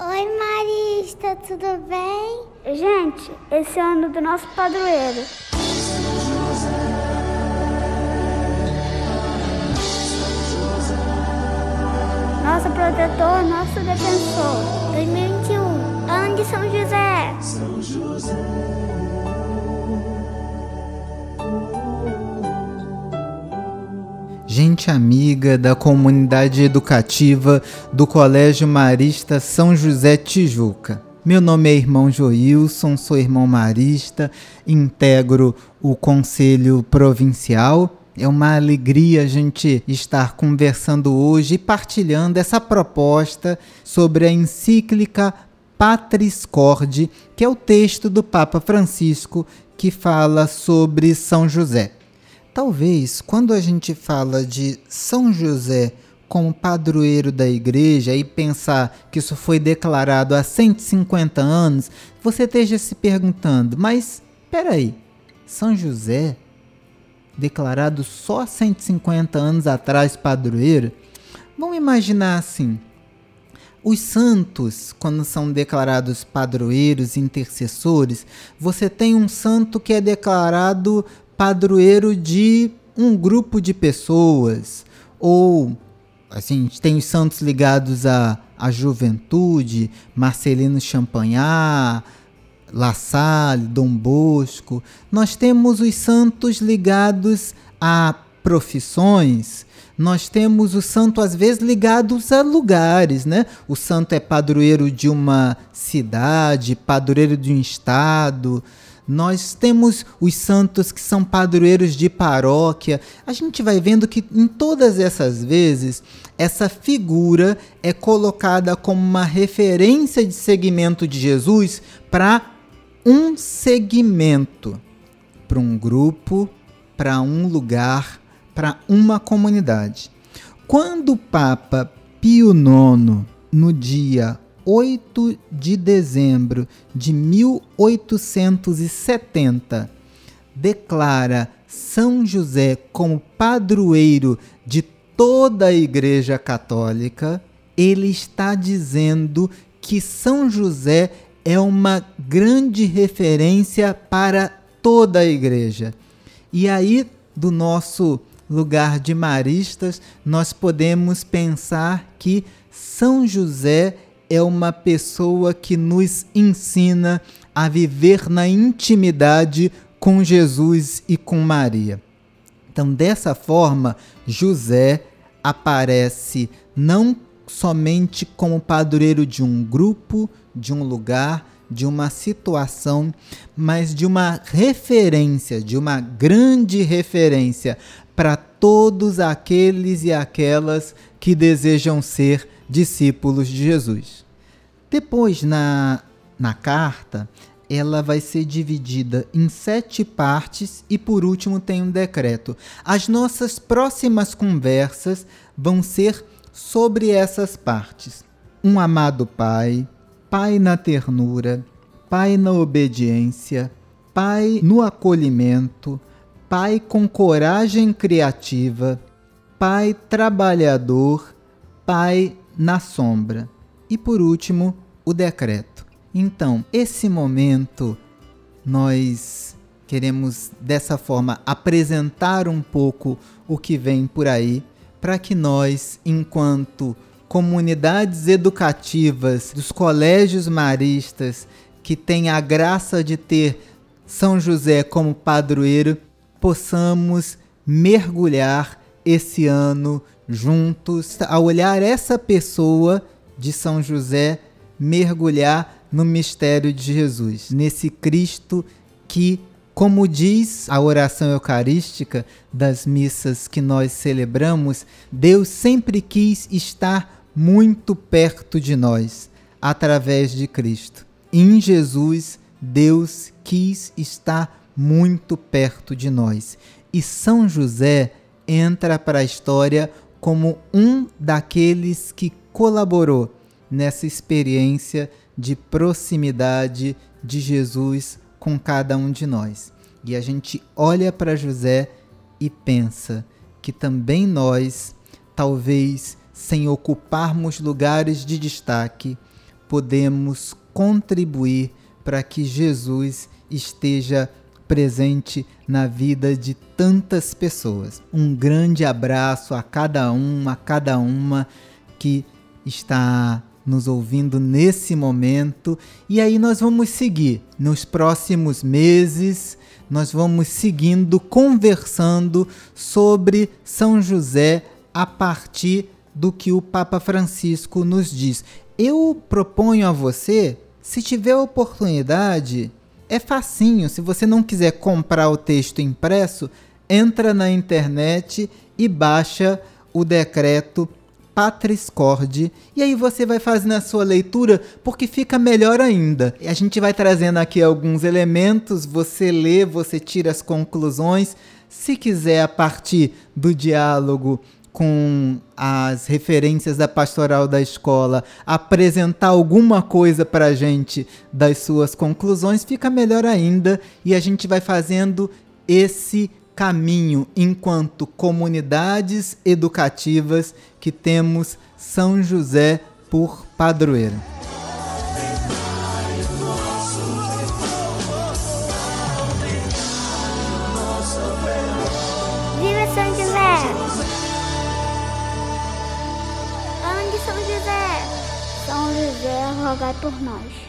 Oi, Marista, tudo bem? Gente, esse é o ano do nosso padroeiro. Nosso protetor, nosso defensor. 2021, ano de São José. São José. Gente amiga da comunidade educativa do Colégio Marista São José Tijuca. Meu nome é irmão Joilson, sou irmão marista, integro o Conselho Provincial. É uma alegria a gente estar conversando hoje e partilhando essa proposta sobre a encíclica Patris Corde, que é o texto do Papa Francisco que fala sobre São José. Talvez quando a gente fala de São José como padroeiro da igreja e pensar que isso foi declarado há 150 anos, você esteja se perguntando, mas peraí, São José, declarado só 150 anos atrás padroeiro? Vamos imaginar assim: os santos, quando são declarados padroeiros, intercessores, você tem um santo que é declarado padroeiro de um grupo de pessoas, ou assim, tem os santos ligados à, à juventude, Marcelino Champagnat, La Salle, Dom Bosco. Nós temos os santos ligados a profissões, nós temos o santo às vezes ligados a lugares, né? O santo é padroeiro de uma cidade, padroeiro de um estado. Nós temos os santos que são padroeiros de paróquia. A gente vai vendo que em todas essas vezes essa figura é colocada como uma referência de segmento de Jesus para um segmento, para um grupo, para um lugar, para uma comunidade. Quando o Papa Pio IX, no dia 8 de dezembro de 1870, declara São José como padroeiro de toda a Igreja Católica, ele está dizendo que São José é uma grande referência para toda a Igreja. E aí, do nosso lugar de maristas, nós podemos pensar que São José é uma pessoa que nos ensina a viver na intimidade com Jesus e com Maria. Então, dessa forma, José aparece não somente como padroeiro de um grupo, de um lugar, de uma situação, mas de uma referência, de uma grande referência para todos aqueles e aquelas que desejam ser discípulos de Jesus. Depois, na, na carta, ela vai ser dividida em sete partes e, por último, tem um decreto. As nossas próximas conversas vão ser sobre essas partes. Um amado Pai, Pai na ternura, Pai na obediência, Pai no acolhimento, Pai com coragem criativa, Pai trabalhador, Pai na sombra. E por último, o decreto. Então, esse momento nós queremos dessa forma apresentar um pouco o que vem por aí, para que nós, enquanto comunidades educativas dos colégios maristas que têm a graça de ter São José como padroeiro, possamos mergulhar esse ano juntos, a olhar essa pessoa de São José, mergulhar no mistério de Jesus, nesse Cristo que, como diz a oração eucarística das missas que nós celebramos, Deus sempre quis estar muito perto de nós, através de Cristo. Em Jesus, Deus quis estar muito perto de nós. E São José entra para a história como um daqueles que colaborou nessa experiência de proximidade de Jesus com cada um de nós. E a gente olha para José e pensa que também nós, talvez sem ocuparmos lugares de destaque, podemos contribuir para que Jesus esteja presente na vida de tantas pessoas. Um grande abraço a cada um, a cada uma que está nos ouvindo nesse momento. E aí nós vamos seguir nos próximos meses, nós vamos seguindo conversando sobre São José a partir do que o Papa Francisco nos diz. Eu proponho a você, se tiver oportunidade, é facinho, se você não quiser comprar o texto impresso, entra na internet e baixa o decreto Patris Corde, e aí você vai fazendo a sua leitura porque fica melhor ainda. A gente vai trazendo aqui alguns elementos, você lê, você tira as conclusões. Se quiser, a partir do diálogo com as referências da pastoral da escola, apresentar alguma coisa para a gente das suas conclusões, fica melhor ainda e a gente vai fazendo esse caminho enquanto comunidades educativas que temos São José por padroeiro. Viva São José! José! São José, rogai por nós.